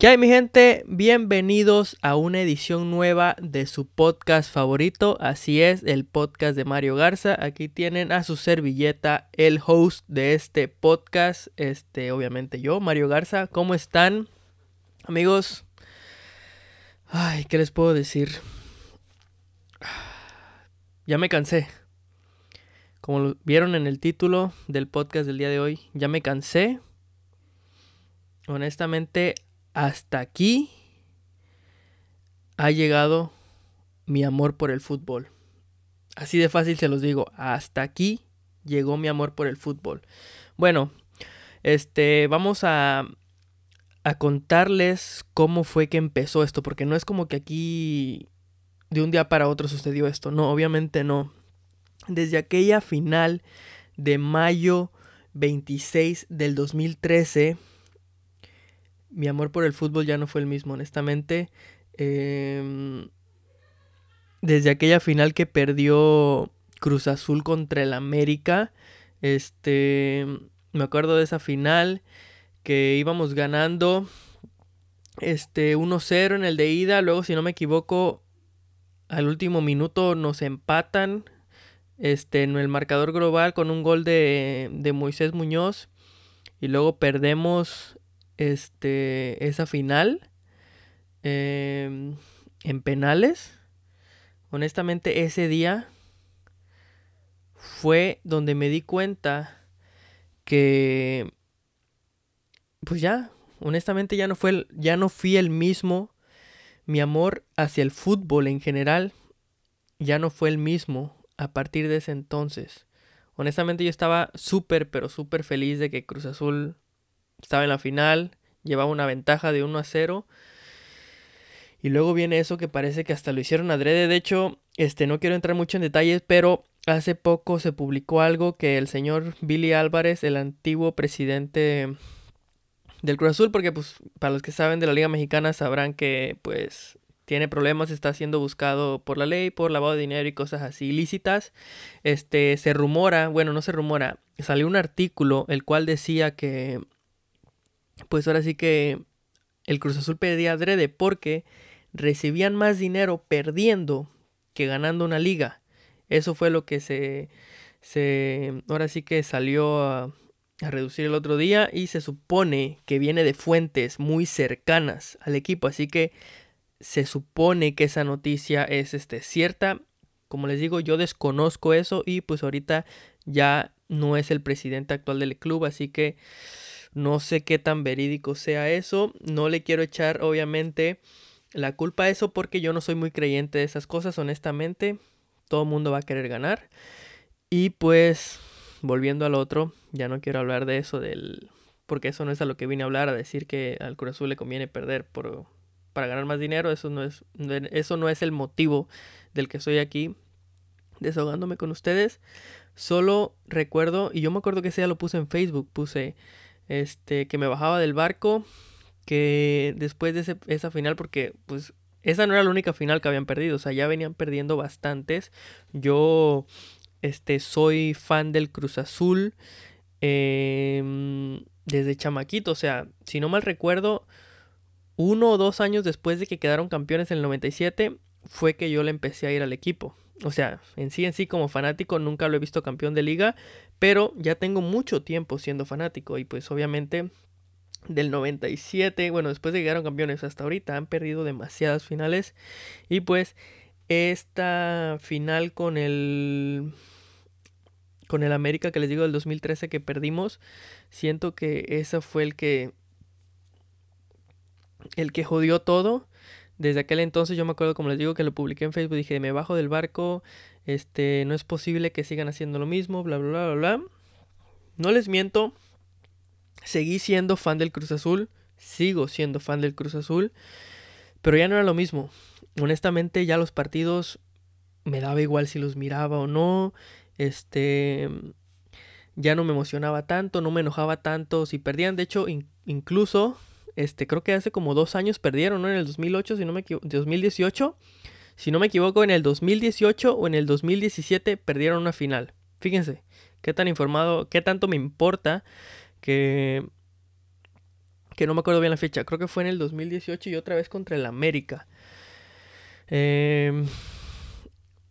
¿Qué hay mi gente? Bienvenidos a una edición nueva de su podcast favorito. Así es, el podcast de Mario Garza. Aquí tienen a su servilleta, el host de este podcast. Este, obviamente yo, Mario Garza. ¿Cómo están? Amigos. Ay, ¿qué les puedo decir? Ya me cansé. Como lo vieron en el título del podcast del día de hoy, ya me cansé. Honestamente, hasta aquí ha llegado mi amor por el fútbol. Así de fácil se los digo, hasta aquí llegó mi amor por el fútbol. Bueno, este, vamos a, a contarles cómo fue que empezó esto, porque no es como que aquí de un día para otro sucedió esto, no, obviamente no. Desde aquella final de mayo 26 del 2013, mi amor por el fútbol ya no fue el mismo, honestamente. Em, desde aquella final que perdió Cruz Azul contra el América, este, me acuerdo de esa final que íbamos ganando este 1-0 en el de ida, luego si no me equivoco al último minuto nos empatan este en el marcador global con un gol de, de Moisés Muñoz y luego perdemos este, esa final em, en penales. Honestamente, ese día fue donde me di cuenta que, pues ya, honestamente ya no fue, ya no fui el mismo. Mi amor hacia el fútbol en general ya no fue el mismo a partir de ese entonces. Honestamente yo estaba súper, pero súper feliz de que Cruz Azul estaba en la final, llevaba una ventaja de 1 a 0. Y luego viene eso que parece que hasta lo hicieron adrede. De hecho, este no quiero entrar mucho en detalles, pero hace poco se publicó algo que el señor Billy Álvarez, el antiguo presidente del Cruz Azul, porque pues para los que saben de la Liga Mexicana sabrán que pues tiene problemas, está siendo buscado por la ley, por lavado de dinero y cosas así ilícitas. Este se rumora, bueno, no se rumora, salió un artículo el cual decía que pues ahora sí que el Cruz Azul perdía adrede porque recibían más dinero perdiendo que ganando una liga. Eso fue lo que se, se ahora sí que salió a, a reducir el otro día y se supone que viene de fuentes muy cercanas al equipo, así que se supone que esa noticia es este, cierta. Como les digo, yo desconozco eso y pues ahorita ya no es el presidente actual del club, así que no sé qué tan verídico sea eso. No le quiero echar, obviamente, la culpa a eso porque yo no soy muy creyente de esas cosas, honestamente. Todo el mundo va a querer ganar. Y pues, volviendo al otro, ya no quiero hablar de eso, del porque eso no es a lo que vine a hablar, a decir que al Cruz le conviene perder por, para ganar más dinero. Eso no, es, eso no es el motivo del que estoy aquí desahogándome con ustedes. Solo recuerdo, y yo me acuerdo que ese día lo puse en Facebook, puse este, que me bajaba del barco, que después de esa final, porque pues esa no era la única final que habían perdido, o sea, ya venían perdiendo bastantes. Yo, este, soy fan del Cruz Azul em, desde chamaquito, o sea, si no mal recuerdo, uno o dos años después de que quedaron campeones en el 97, fue que yo le empecé a ir al equipo. O sea, en sí en sí como fanático nunca lo he visto campeón de liga, pero ya tengo mucho tiempo siendo fanático y pues obviamente del 97, bueno, después de que llegaron campeones hasta ahorita han perdido demasiadas finales y pues esta final con el con el América que les digo del 2013 que perdimos, siento que ese fue el que el que jodió todo desde aquel entonces yo me acuerdo, como les digo, que lo publiqué en Facebook, dije, me bajo del barco, este, no es posible que sigan haciendo lo mismo, bla, bla, bla, bla. No les miento, seguí siendo fan del Cruz Azul, sigo siendo fan del Cruz Azul, pero ya no era lo mismo. Honestamente, ya los partidos me daba igual si los miraba o no, este, ya no me emocionaba tanto, no me enojaba tanto si perdían, de hecho, incluso este, creo que hace como dos años perdieron, ¿no? En el 2008, si no me 2018. Si no me equivoco, en el 2018 o en el 2017 perdieron una final. Fíjense, qué tan informado, qué tanto me importa que, que no me acuerdo bien la fecha, creo que fue en el 2018 y otra vez contra el América. Em,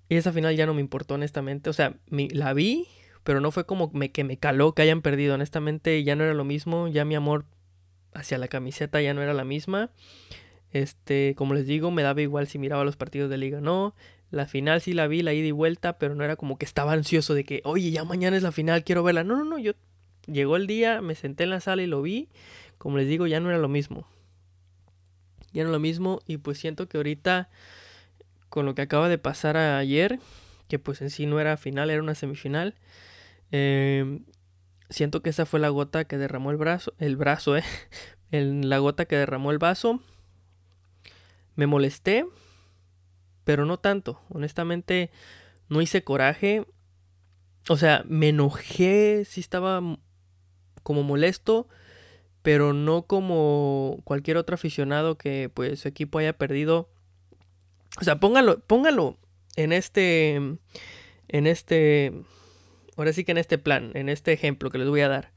y esa final ya no me importó honestamente, o sea, la vi, pero no fue como que me caló que hayan perdido, honestamente ya no era lo mismo, ya mi amor hacia la camiseta ya no era la misma. Este, como les digo, me daba igual si miraba los partidos de liga no. La final sí la vi, la ida y vuelta, pero no era como que estaba ansioso de que, oye, ya mañana es la final, quiero verla. No, no, no, yo llegó el día, me senté en la sala y lo vi. Como les digo, ya no era lo mismo. Ya no era lo mismo y pues siento que ahorita, con lo que acaba de pasar ayer, que pues en sí no era final, era una semifinal, eh, siento que esa fue la gota que derramó el brazo, el brazo, eh, la gota que derramó el vaso. Me molesté, pero no tanto. Honestamente, no hice coraje. O sea, me enojé, sí estaba como molesto, pero no como cualquier otro aficionado que pues su equipo haya perdido. O sea, póngalo, póngalo en este, en este ahora sí que en este plan, en este ejemplo que les voy a dar.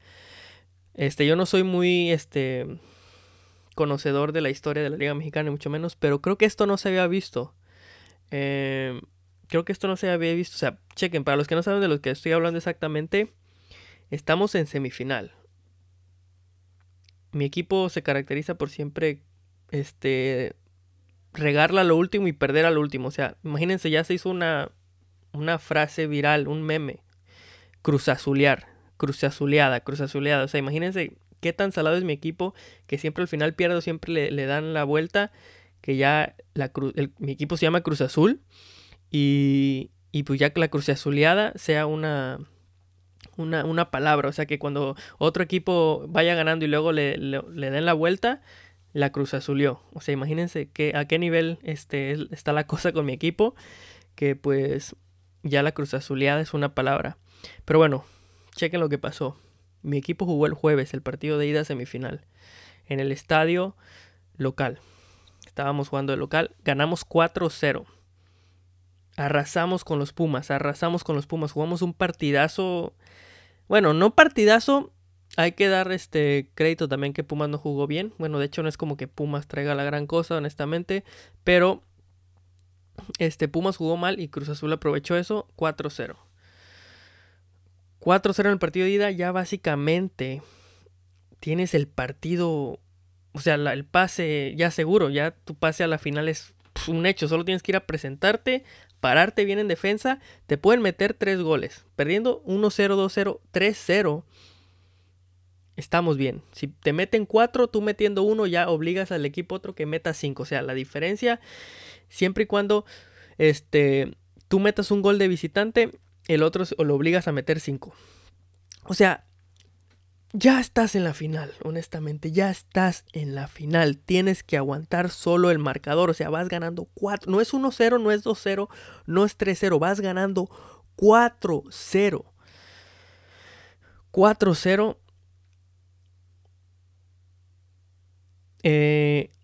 Este, yo no soy muy este conocedor de la historia de la Liga Mexicana, mucho menos, pero creo que esto no se había visto. Em, creo que esto no se había visto. O sea, chequen, para los que no saben de lo que estoy hablando exactamente, estamos en semifinal. Mi equipo se caracteriza por siempre este regarla a lo último y perder a lo último. O sea, imagínense, ya se hizo una, una frase viral, un meme cruzazulear, cruzazuleada, cruzazuleada. O sea, imagínense qué tan salado es mi equipo que siempre al final pierdo, siempre le, dan la vuelta, que ya la mi equipo se llama Cruz Azul y, y pues ya que la cruzazuleada sea una, una, una, palabra, o sea que cuando otro equipo vaya ganando y luego le, le, den la vuelta, la cruz azulió. O sea, imagínense que, a qué nivel este, está la cosa con mi equipo, que pues ya la cruz azuleada es una palabra. Pero bueno, chequen lo que pasó. Mi equipo jugó el jueves el partido de ida semifinal en el estadio local. Estábamos jugando de local, ganamos 4-0. Arrasamos con los Pumas, arrasamos con los Pumas, jugamos un partidazo. Bueno, no partidazo, hay que dar este crédito también que Pumas no jugó bien. Bueno, de hecho no es como que Pumas traiga la gran cosa, honestamente, pero este Pumas jugó mal y Cruz Azul aprovechó eso 4-0. 4-0 en el partido de ida, ya básicamente tienes el partido, o sea, el pase ya seguro, ya tu pase a la final es un hecho, solo tienes que ir a presentarte, pararte bien en defensa, te pueden meter 3 goles, perdiendo 1-0, 2-0, 3-0. Estamos bien. Si te meten 4, tú metiendo 1 ya obligas al equipo otro que meta 5. O sea, la diferencia, siempre y cuando este, tú metas un gol de visitante, el otro lo obligas a meter 5. O sea, ya estás en la final, honestamente, ya estás en la final. Tienes que aguantar solo el marcador, o sea, vas ganando 4. No es 1-0, no es 2-0, no es 3-0, vas ganando 4-0. 4-0. Eh,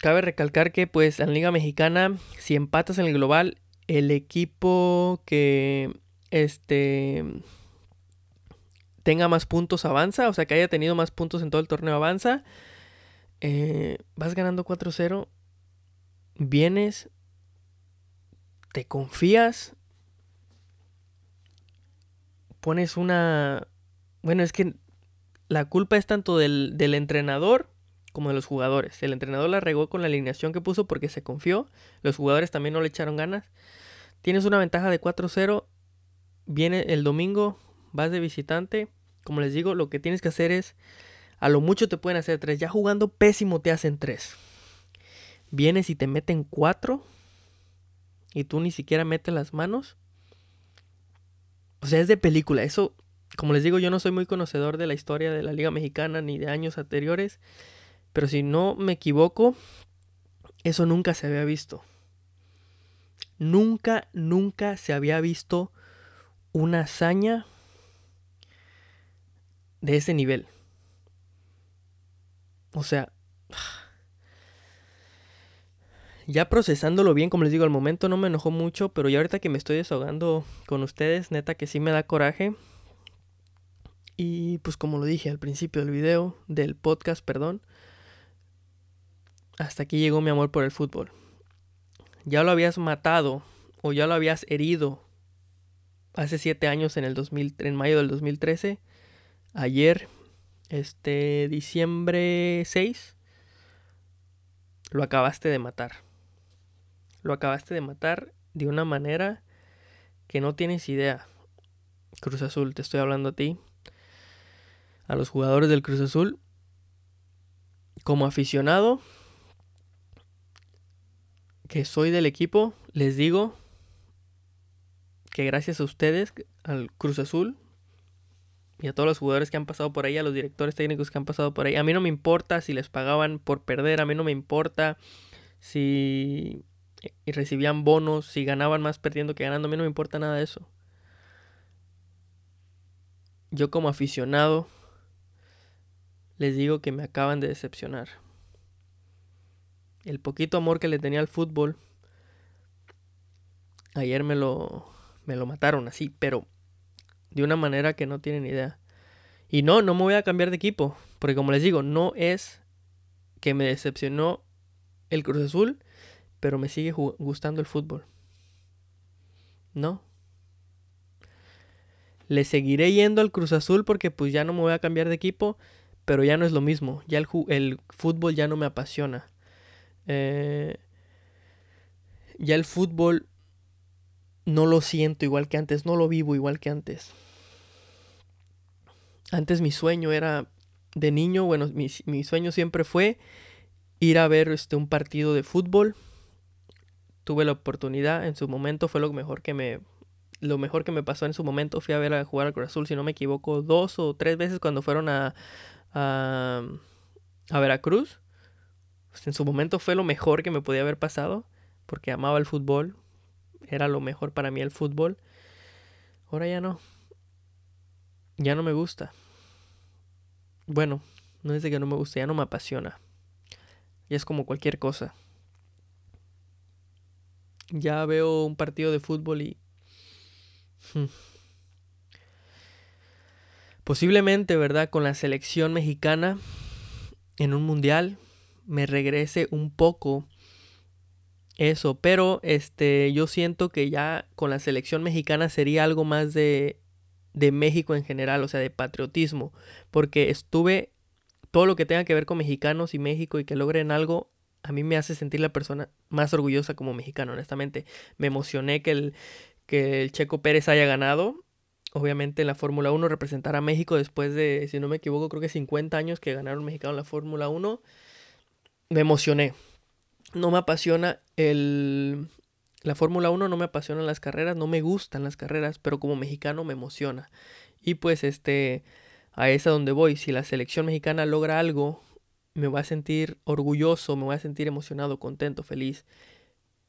cabe recalcar que pues en la Liga Mexicana, si empatas en el global, el equipo que este tenga más puntos avanza, o sea que haya tenido más puntos en todo el torneo avanza. Eh, vas ganando 4-0, vienes, te confías, pones una... Bueno, es que la culpa es tanto del, del entrenador como de los jugadores. El entrenador la regó con la alineación que puso porque se confió, los jugadores también no le echaron ganas. Tienes una ventaja de 4-0 viene el domingo, vas de visitante. Como les digo, lo que tienes que hacer es, a lo mucho te pueden hacer tres. Ya jugando pésimo te hacen tres. Vienes y te meten cuatro. Y tú ni siquiera metes las manos. O sea, es de película. Eso, como les digo, yo no soy muy conocedor de la historia de la Liga Mexicana ni de años anteriores. Pero si no me equivoco, eso nunca se había visto. Nunca, nunca se había visto una hazaña de ese nivel. O sea, ya procesándolo bien, como les digo, al momento no me enojó mucho, pero ya ahorita que me estoy desahogando con ustedes, neta que sí me da coraje. Y pues como lo dije al principio del video, del podcast, perdón, hasta aquí llegó mi amor por el fútbol. Ya lo habías matado o ya lo habías herido hace siete años en el 2000, en mayo del 2013. Ayer, este diciembre 6, lo acabaste de matar. Lo acabaste de matar de una manera que no tienes idea. Cruz Azul, te estoy hablando a ti. A los jugadores del Cruz Azul. Como aficionado, que soy del equipo, les digo que gracias a ustedes, al Cruz Azul y a todos los jugadores que han pasado por ahí, a los directores técnicos que han pasado por ahí, a mí no me importa si les pagaban por perder, a mí no me importa si recibían bonos, si ganaban más perdiendo que ganando, a mí no me importa nada de eso. Yo como aficionado les digo que me acaban de decepcionar el poquito amor que le tenía al fútbol, ayer me lo, me lo mataron así, pero de una manera que no tienen idea. Y no, no me voy a cambiar de equipo, porque como les digo, no es que me decepcionó el Cruz Azul, pero me sigue gustando el fútbol. No. Le seguiré yendo al Cruz Azul porque pues ya no me voy a cambiar de equipo, pero ya no es lo mismo. Ya el, fútbol ya no me apasiona. Eh, ya el fútbol no lo siento igual que antes, no lo vivo igual que antes. Antes mi sueño era de niño, bueno, mi, sueño siempre fue ir a ver este, un partido de fútbol. Tuve la oportunidad, en su momento fue lo mejor que me lo mejor que me pasó en su momento fui a ver a jugar al Cruz Azul, si no me equivoco, dos o tres veces cuando fueron a, a, a Veracruz. Pues, en su momento fue lo mejor que me podía haber pasado, porque amaba el fútbol, era lo mejor para mí el fútbol. Ahora ya no. Ya no me gusta. Bueno, no es de que no me guste, ya no me apasiona. Ya es como cualquier cosa. Ya veo un partido de fútbol y... Hmm, posiblemente, ¿verdad? Con la selección mexicana en un mundial me regrese un poco eso, pero este yo siento que ya con la selección mexicana sería algo más de de México en general, o sea, de patriotismo, porque estuve todo lo que tenga que ver con mexicanos y México y que logren algo a mí me hace sentir la persona más orgullosa como mexicano, honestamente. Me emocioné que el, que el Checo Pérez haya ganado. Obviamente en la Fórmula 1 representar a México después de, si no me equivoco, creo que 50 años que ganaron mexicano en la Fórmula 1 me emocioné. No me apasiona el... La Fórmula 1 no me apasiona las carreras, no me gustan las carreras, pero como mexicano me emociona. Y pues este, a esa donde voy, si la selección mexicana logra algo, me voy a sentir orgulloso, me voy a sentir emocionado, contento, feliz,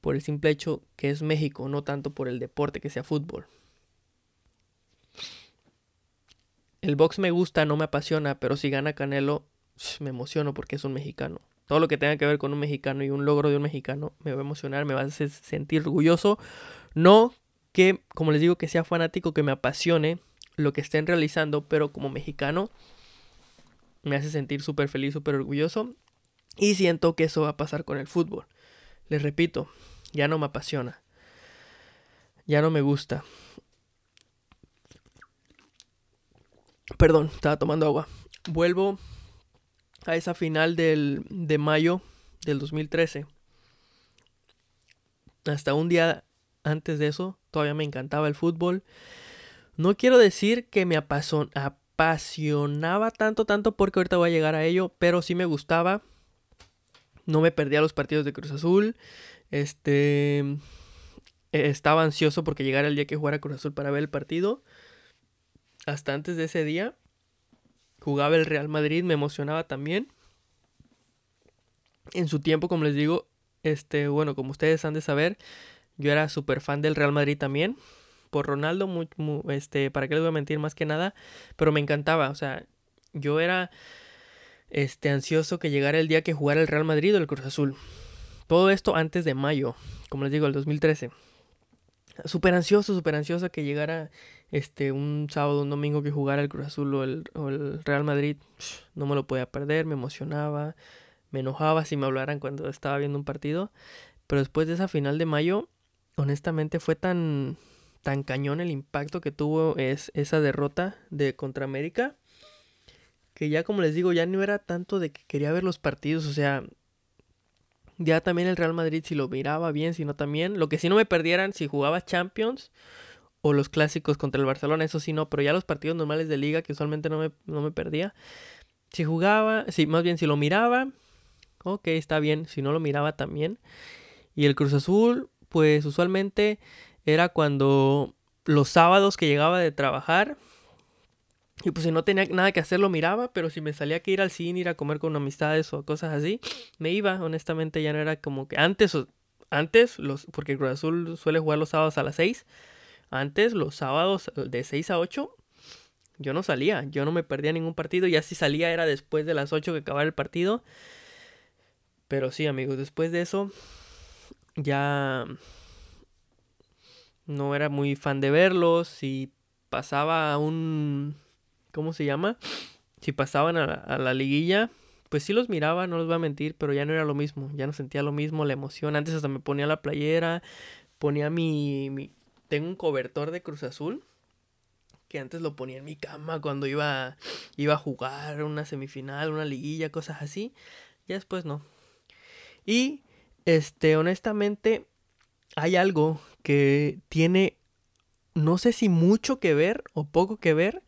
por el simple hecho que es México, no tanto por el deporte que sea fútbol. El box me gusta, no me apasiona, pero si gana Canelo, me emociono porque es un mexicano. Todo lo que tenga que ver con un mexicano y un logro de un mexicano me va a emocionar, me va a hacer sentir orgulloso. No que, como les digo, que sea fanático, que me apasione lo que estén realizando, pero como mexicano me hace sentir súper feliz, súper orgulloso. Y siento que eso va a pasar con el fútbol. Les repito, ya no me apasiona. Ya no me gusta. Perdón, estaba tomando agua. Vuelvo a esa final del, de mayo del 2013. Hasta un día antes de eso, todavía me encantaba el fútbol. No quiero decir que me apasionaba tanto, tanto, porque ahorita voy a llegar a ello, pero sí me gustaba. No me perdía los partidos de Cruz Azul. Este. E, estaba ansioso porque llegara el día que jugara Cruz Azul para ver el partido. Hasta antes de ese día jugaba el Real Madrid, me emocionaba también. En su tiempo, como les digo, este, bueno, como ustedes han de saber, yo era súper fan del Real Madrid también. Por Ronaldo, este, para qué les voy a mentir más que nada, pero me encantaba, o sea, yo era este ansioso que llegara el día que jugara el Real Madrid o el Cruz Azul. Todo esto antes de mayo, como les digo, el 2013. Súper ansioso, súper ansioso que llegara este, un sábado, un domingo que jugara el Cruz Azul o el, Real Madrid, no me lo podía perder, me emocionaba, me enojaba si me hablaran cuando estaba viendo un partido. Pero después de esa final de mayo, honestamente fue tan, tan cañón el impacto que tuvo es, esa derrota de contra América. Que ya como les digo, ya no era tanto de que quería ver los partidos. O sea, ya también el Real Madrid si lo miraba bien, si no también. Lo que sí no me perdieran si jugaba Champions o los clásicos contra el Barcelona, eso sí no, pero ya los partidos normales de liga que usualmente no me, no me perdía. Si jugaba, sí, más bien si lo miraba, ok, está bien, si no lo miraba también. Y el Cruz Azul, pues usualmente era cuando los sábados que llegaba de trabajar, y pues si no tenía nada que hacer lo miraba, pero si me salía que ir al cine, ir a comer con amistades o cosas así, me iba, honestamente ya no era como que antes, antes, los, porque Cruz Azul suele jugar los sábados a las 6, antes los sábados de 6 a 8 yo no salía, yo no me perdía ningún partido, ya si salía era después de las 8 que acababa el partido. Pero sí, amigos, después de eso ya no era muy fan de verlos. Si pasaba un... ¿Cómo se llama? Si pasaban a la, liguilla, pues sí los miraba, no los voy a mentir, pero ya no era lo mismo, ya no sentía lo mismo, la emoción. Antes hasta me ponía la playera, ponía mi... mi... Tengo un cobertor de Cruz Azul que antes lo ponía en mi cama cuando iba, iba a jugar una semifinal, una liguilla, cosas así. Ya después no. Y, este, honestamente, hay algo que tiene, no sé si mucho que ver o poco que ver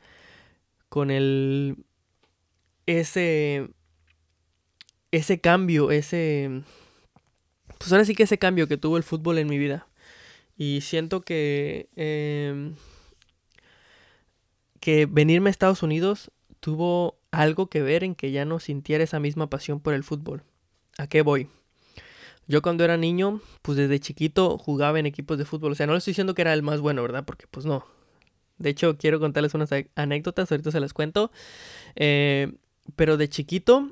con el, ese, ese cambio, ese, pues ahora sí que ese cambio que tuvo el fútbol en mi vida. Y siento que... Eh, que venirme a Estados Unidos tuvo algo que ver en que ya no sintiera esa misma pasión por el fútbol. ¿A qué voy? Yo cuando era niño, pues desde chiquito jugaba en equipos de fútbol. O sea, no le estoy diciendo que era el más bueno, ¿verdad? Porque pues no. De hecho, quiero contarles unas anécdotas, ahorita se las cuento. Eh, pero de chiquito,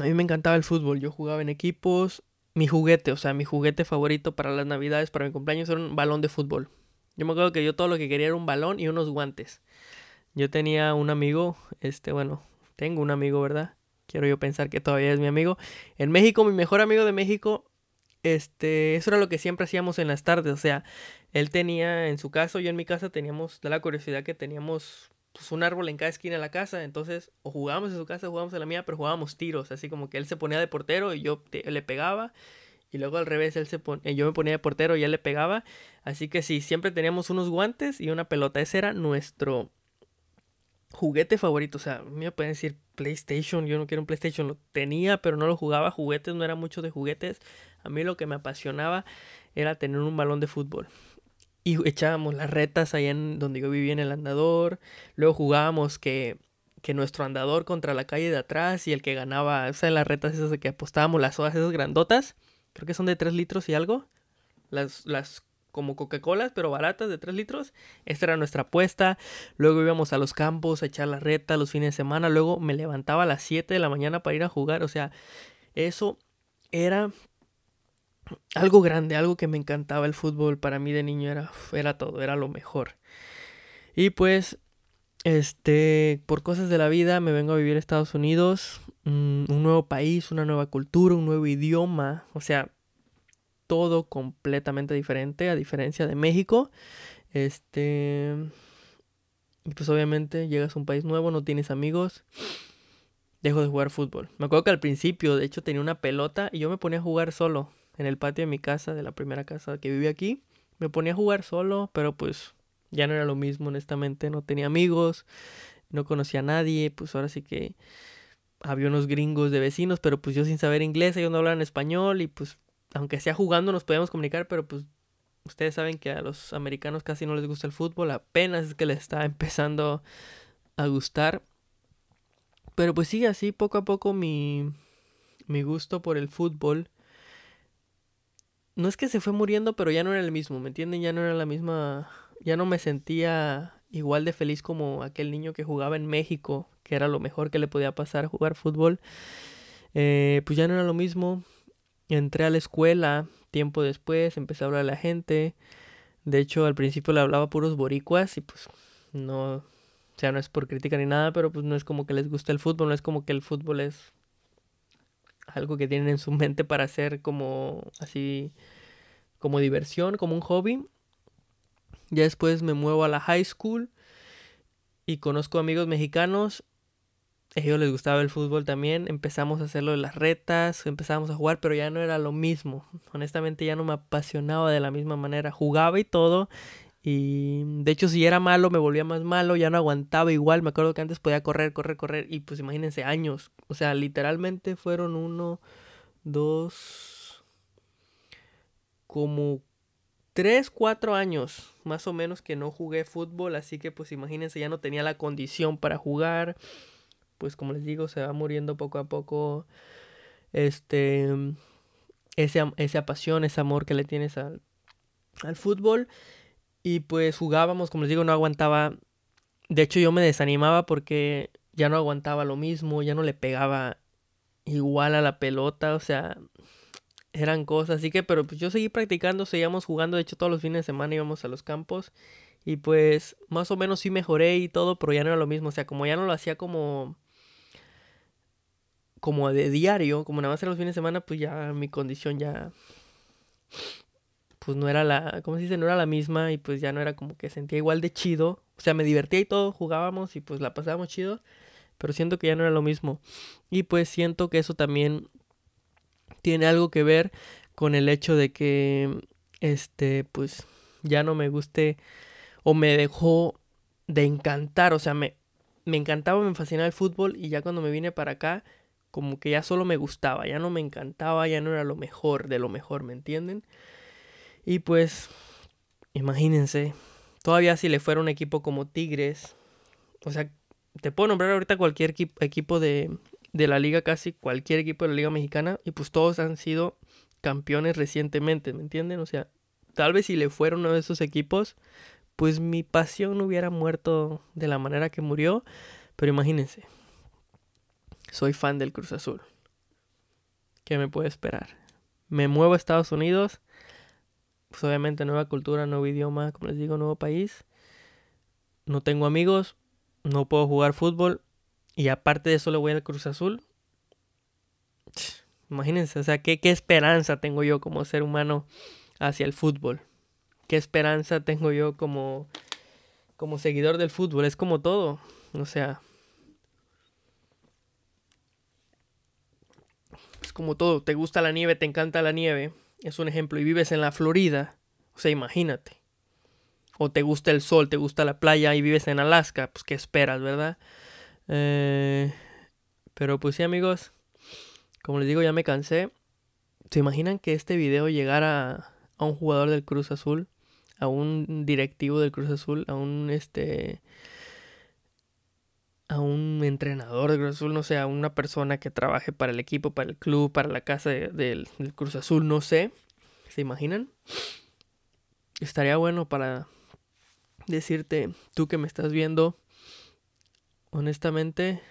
a mí me encantaba el fútbol. Yo jugaba en equipos. Mi juguete, o sea, mi juguete favorito para las navidades, para mi cumpleaños, era un balón de fútbol. Yo me acuerdo que yo todo lo que quería era un balón y unos guantes. Yo tenía un amigo, este, bueno, tengo un amigo, ¿verdad? Quiero yo pensar que todavía es mi amigo. En México, mi mejor amigo de México, este, eso era lo que siempre hacíamos en las tardes. O sea, él tenía en su casa, yo en mi casa teníamos, de la curiosidad que teníamos pues, un árbol en cada esquina de la casa. Entonces, o jugábamos en su casa, o jugábamos en la mía, pero jugábamos tiros. Así como que él se ponía de portero y yo le pegaba y luego al revés, él se pone, yo me ponía de portero y él le pegaba. Así que sí, siempre teníamos unos guantes y una pelota. Ese era nuestro juguete favorito. O sea, me pueden decir PlayStation, yo no quiero un PlayStation. Lo tenía, pero no lo jugaba. Juguetes, no era mucho de juguetes. A mí lo que me apasionaba era tener un balón de fútbol. Y echábamos las retas allá en donde yo vivía en el andador. Luego jugábamos que, que nuestro andador contra la calle de atrás y el que ganaba, o sea, las retas esas que apostábamos las hojas esas grandotas creo que son de 3 litros y algo. Las, las como Coca-Cola, pero baratas de 3 litros. Esta era nuestra apuesta. Luego íbamos a los campos a echar la reta los fines de semana. Luego me levantaba a las 7 de la mañana para ir a jugar. O sea, eso era algo grande, algo que me encantaba el fútbol. Para mí de niño era, era todo, era lo mejor. Y pues, este, por cosas de la vida me vengo a vivir a Estados Unidos un, nuevo país, una nueva cultura, un nuevo idioma, o sea, todo completamente diferente a diferencia de México. Este y pues obviamente llegas a un país nuevo, no tienes amigos, dejo de jugar fútbol. Me acuerdo que al principio, de hecho, tenía una pelota y yo me ponía a jugar solo en el patio de mi casa, de la primera casa que viví aquí. Me ponía a jugar solo, pero pues ya no era lo mismo, honestamente, no tenía amigos, no conocía a nadie, pues ahora sí que había unos gringos de vecinos, pero pues yo sin saber inglés, ellos no hablaban español y pues aunque sea jugando nos podíamos comunicar, pero pues ustedes saben que a los americanos casi no les gusta el fútbol, apenas es que les está empezando a gustar. Pero pues sí, así poco a poco mi, mi gusto por el fútbol no es que se fue muriendo, pero ya no era el mismo, ¿me entienden? Ya no era la misma, ya no me sentía igual de feliz como aquel niño que jugaba en México, que era lo mejor que le podía pasar jugar fútbol. Eh, pues ya no era lo mismo. Entré a la escuela tiempo después, empecé a hablar a la gente. De hecho, al principio le hablaba puros boricuas y pues no, o sea, no es por crítica ni nada, pero pues no es como que les guste el fútbol, no es como que el fútbol es algo que tienen en su mente para hacer como así, como diversión, como un hobby. Ya después me muevo a la high school y conozco amigos mexicanos. A ellos les gustaba el fútbol también. Empezamos a hacerlo de las retas, empezamos a jugar, pero ya no era lo mismo. Honestamente ya no me apasionaba de la misma manera. Jugaba y todo. Y de hecho si era malo me volvía más malo, ya no aguantaba igual. Me acuerdo que antes podía correr, correr, correr. Y pues imagínense años. O sea, literalmente fueron uno, dos, como tres, cuatro años más o menos que no jugué fútbol, así que pues imagínense, ya no tenía la condición para jugar. Pues como les digo, se va muriendo poco a poco este ese, esa pasión, ese amor que le tienes al, al fútbol. Y pues jugábamos, como les digo, no aguantaba. De hecho, yo me desanimaba porque ya no aguantaba lo mismo, ya no le pegaba igual a la pelota, o sea, eran cosas, así que, pero pues yo seguí practicando, seguíamos jugando, de hecho todos los fines de semana íbamos a los campos y pues más o menos sí mejoré y todo, pero ya no era lo mismo, o sea, como ya no lo hacía como como de diario, como nada más en los fines de semana, pues ya mi condición ya pues no era la, ¿cómo se dice? No era la misma y pues ya no era como que sentía igual de chido, o sea, me divertía y todo, jugábamos y pues la pasábamos chido, pero siento que ya no era lo mismo. Y pues siento que eso también tiene algo que ver con el hecho de que este pues ya no me guste o me dejó de encantar, o sea, me, me encantaba, me fascinaba el fútbol y ya cuando me vine para acá como que ya solo me gustaba, ya no me encantaba, ya no era lo mejor de lo mejor, ¿me entienden? Y pues imagínense, todavía si le fuera un equipo como Tigres, o sea, te puedo nombrar ahorita cualquier equipo de, de la liga, casi cualquier equipo de la liga mexicana, y pues todos han sido campeones recientemente, ¿me entienden? O sea, tal vez si le fuera uno de esos equipos, pues mi pasión hubiera muerto de la manera que murió, pero imagínense, soy fan del Cruz Azul. ¿Qué me puede esperar? Me muevo a Estados Unidos, pues obviamente nueva cultura, nuevo idioma, como les digo, nuevo país. No tengo amigos, no puedo jugar fútbol, y aparte de eso le voy al Cruz Azul. Imagínense, o sea, ¿qué, qué esperanza tengo yo como ser humano hacia el fútbol. ¿Qué esperanza tengo yo como, como seguidor del fútbol? Es como todo. O sea, es como todo. Te gusta la nieve, te encanta la nieve. Es un ejemplo. Y vives en la Florida. O sea, imagínate. O te gusta el sol, te gusta la playa y vives en Alaska. Pues, ¿qué esperas, verdad? Eh, pero pues sí amigos, como les digo ya me cansé. ¿Se imaginan que este video llegara a un jugador del Cruz Azul? A un directivo del Cruz Azul, a un este a un entrenador del Cruz Azul, no sé, a una persona que trabaje para el equipo, para el club, para la casa del Cruz Azul, no sé. ¿Se imaginan? Estaría bueno para decirte, tú que me estás viendo, honestamente,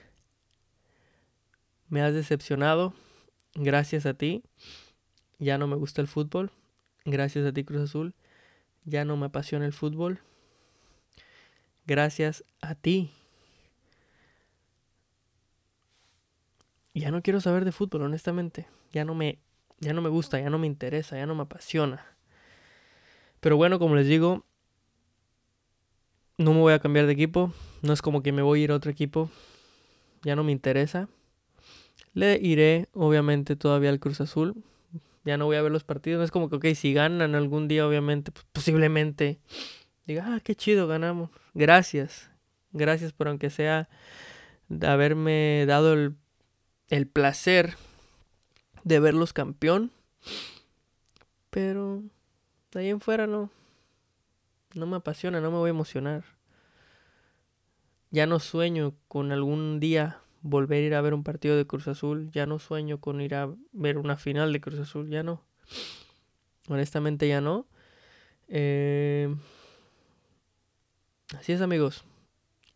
me has decepcionado. Gracias a ti. Ya no me gusta el fútbol. Gracias a ti, Cruz Azul. Ya no me apasiona el fútbol. Gracias a ti. Ya no quiero saber de fútbol, honestamente. Ya no me ya no me gusta, ya no me interesa, ya no me apasiona. Pero bueno, como les digo, no me voy a cambiar de equipo. No es como que me voy a ir a otro equipo. Ya no me interesa. Le iré, obviamente, todavía al Cruz Azul. Ya no voy a ver los partidos. No es como que, ok, si ganan algún día, obviamente, pues, posiblemente diga, ah, qué chido, ganamos. Gracias. Gracias por aunque sea haberme dado el, el placer de verlos campeón. Pero de ahí en fuera no. No me apasiona, no me voy a emocionar. Ya no sueño con algún día volver a ir a ver un partido de Cruz Azul. Ya no sueño con ir a ver una final de Cruz Azul. Ya no. Honestamente ya no. Eh, así es amigos.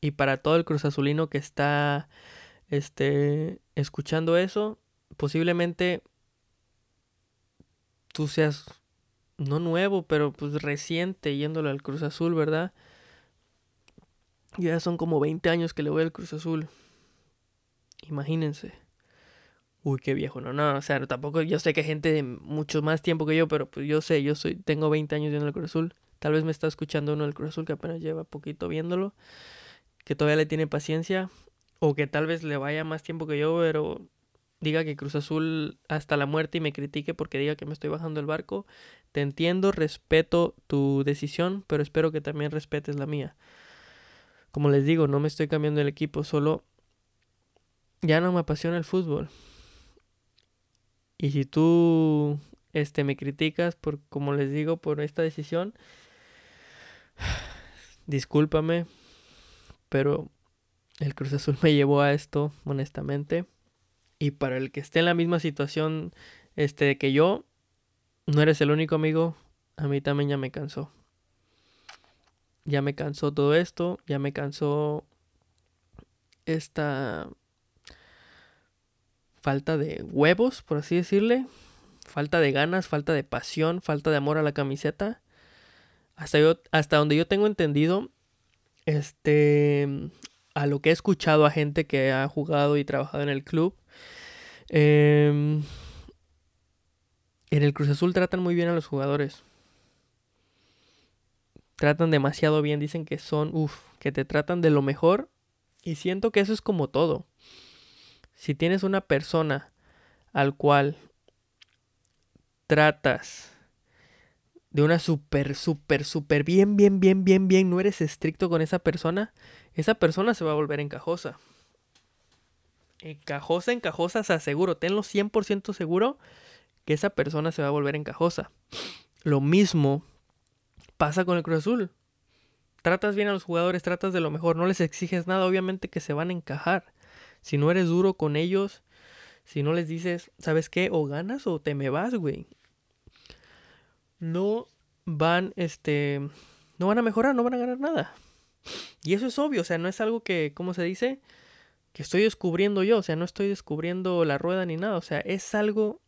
Y para todo el Cruz Azulino que está este, escuchando eso, posiblemente tú seas no nuevo, pero pues reciente yéndole al Cruz Azul, ¿verdad? Ya son como 20 años que le voy al Cruz Azul. Imagínense. uy, qué viejo, no, no, o sea, tampoco, yo sé que hay gente de mucho más tiempo que yo, pero pues yo sé, yo soy, tengo 20 años viendo el Cruz Azul, tal vez me está escuchando uno del Cruz Azul que apenas lleva poquito viéndolo, que todavía le tiene paciencia, o que tal vez le vaya más tiempo que yo, pero diga que Cruz Azul hasta la muerte y me critique porque diga que me estoy bajando el barco, te entiendo, respeto tu decisión, pero espero que también respetes la mía. Como les digo, no me estoy cambiando el equipo, solo ya no me apasiona el fútbol. Y si tú este me criticas por como les digo por esta decisión, discúlpame, pero el Cruz Azul me llevó a esto, honestamente. Y para el que esté en la misma situación este que yo, no eres el único amigo, a mí también ya me cansó. Ya me cansó todo esto, ya me cansó esta falta de huevos, por así decirle, falta de ganas, falta de pasión, falta de amor a la camiseta. Hasta, yo, hasta donde yo tengo entendido, este, a lo que he escuchado a gente que ha jugado y trabajado en el club, em, en el Cruz Azul tratan muy bien a los jugadores. Tratan demasiado bien, dicen que son, uff, que te tratan de lo mejor. Y siento que eso es como todo si tienes una persona al cual tratas de una súper, súper, súper bien, bien, bien, bien, bien, no eres estricto con esa persona, esa persona se va a volver encajosa. Encajosa, encajosa, se aseguro, tenlo 100% seguro que esa persona se va a volver encajosa. Lo mismo pasa con el Cruz Azul. Tratas bien a los jugadores, tratas de lo mejor, no les exiges nada, obviamente que se van a encajar si no eres duro con ellos, si no les dices, ¿sabes qué? O ganas o te me vas, güey. No van, este, no van a mejorar, no van a ganar nada. Y eso es obvio, o sea, no es algo que, ¿cómo se dice? Que estoy descubriendo yo, o sea, no estoy descubriendo la rueda ni nada, o sea, es algo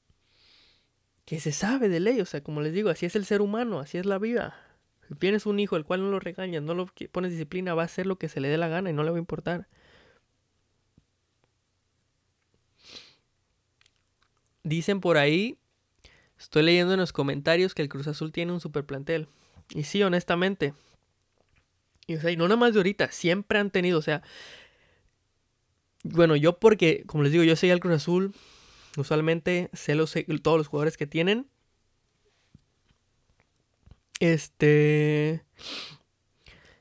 que se sabe de ley, o sea, como les digo, así es el ser humano, así es la vida. Si tienes un hijo el cual no lo regañas, no lo pones disciplina, va a hacer lo que se le dé la gana y no le va a importar. Dicen por ahí, estoy leyendo en los comentarios que el Cruz Azul tiene un super plantel. Y sí, honestamente. Y, o sea, y no nada más de ahorita, siempre han tenido, o sea, bueno, yo porque, como les digo, yo soy el Cruz Azul, usualmente sé los, todos los jugadores que tienen. Este,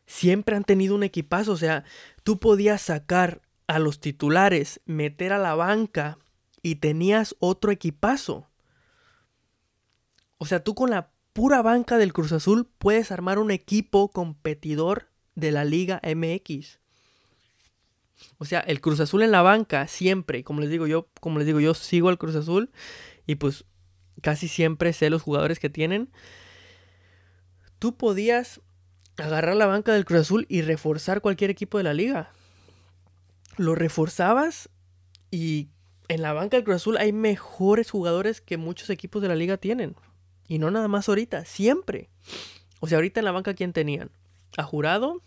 siempre han tenido un equipazo, o sea, tú podías sacar a los titulares, meter a la banca y tenías otro equipazo. O sea, tú con la pura banca del Cruz Azul puedes armar un equipo competidor de la Liga MX. O sea, el Cruz Azul en la banca siempre, como les digo yo, como les digo yo sigo al Cruz Azul y pues casi siempre sé los jugadores que tienen. Tú podías agarrar la banca del Cruz Azul y reforzar cualquier equipo de la liga. Lo reforzabas y en la banca del Cruz Azul hay mejores jugadores que muchos equipos de la liga tienen. Y no nada más ahorita, siempre. O sea, ahorita en la banca, ¿quién tenían? A Jurado,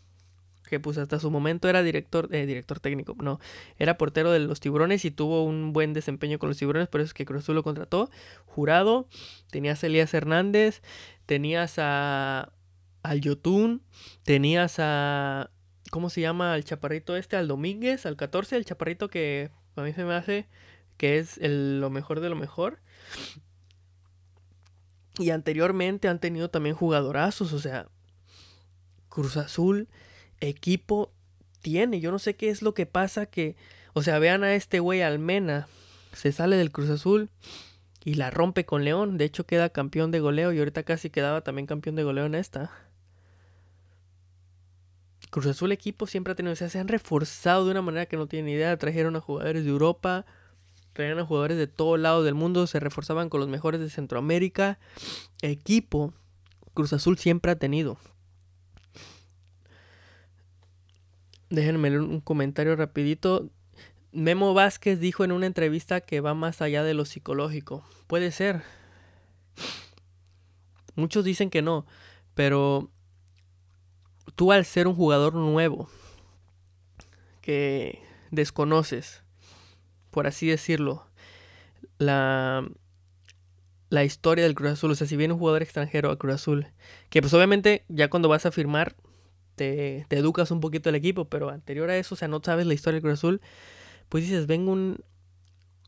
que pues hasta su momento era director, eh, director técnico, no, era portero de los tiburones y tuvo un buen desempeño con los tiburones, por eso es que Cruz lo contrató. Jurado, tenías a Elías Hernández, tenías a al Yotun, tenías a ¿cómo se llama? el chaparrito este, al Domínguez, al 14, el chaparrito que a mí se me hace que es lo mejor de lo mejor. Y anteriormente han tenido también jugadorazos, o sea, Cruz Azul, equipo tiene. Yo no sé qué es lo que pasa que, o sea, vean a este güey Almena, se sale del Cruz Azul y la rompe con León. De hecho, queda campeón de goleo y ahorita casi quedaba también campeón de goleo en esta. Cruz Azul equipo siempre ha tenido, o sea, se han reforzado de una manera que no tienen idea. Trajeron a jugadores de Europa, traían a jugadores de todo lado del mundo, se reforzaban con los mejores de Centroamérica. Equipo, Cruz Azul siempre ha tenido. Déjenme un comentario rapidito. Memo Vázquez dijo en una entrevista que va más allá de lo psicológico. Puede ser. Muchos dicen que no, pero tú al ser un jugador nuevo que desconoces, por así decirlo, la, la historia del Cruz Azul. O sea, si viene un jugador extranjero a Cruz Azul, que pues obviamente ya cuando vas a firmar te, te educas un poquito del equipo, pero anterior a eso, o sea, no sabes la historia del Cruz Azul, pues dices, vengo un,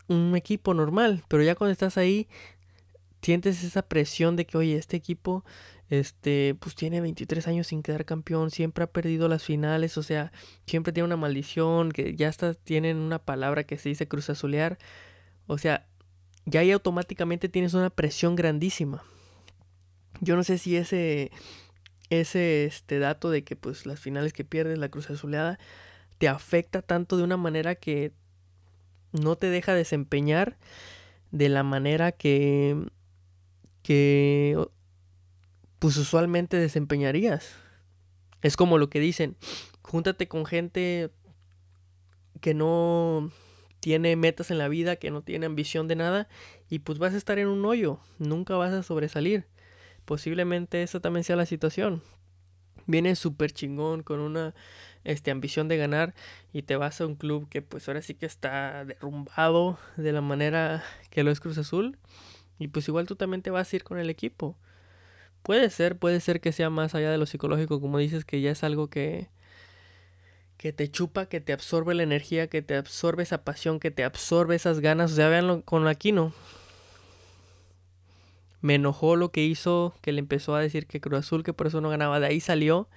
un equipo normal, pero ya cuando estás ahí, sientes esa presión de que, oye, este equipo, este, pues tiene 23 años sin quedar campeón, siempre ha perdido las finales, o sea, siempre tiene una maldición, que ya está, tienen una palabra que se dice cruz azulear, o sea, ya ahí automáticamente tienes una presión grandísima. Yo no sé si ese, ese este dato de que pues las finales que pierdes, la cruz azuleada, te afecta tanto de una manera que no te deja desempeñar de la manera que que pues usualmente desempeñarías. Es como lo que dicen, júntate con gente que no tiene metas en la vida, que no tiene ambición de nada y pues vas a estar en un hoyo, nunca vas a sobresalir. Posiblemente esa también sea la situación. Vienes súper chingón con una este, ambición de ganar y te vas a un club que pues ahora sí que está derrumbado de la manera que lo es Cruz Azul y pues igual tú también te vas a ir con el equipo. Puede ser, puede ser que sea más allá de lo psicológico, como dices, que ya es algo que, que te chupa, que te absorbe la energía, que te absorbe esa pasión, que te absorbe esas ganas. O sea, véanlo con Aquino. Me enojó lo que hizo, que le empezó a decir que Cruz Azul, que por eso no ganaba. De ahí salió.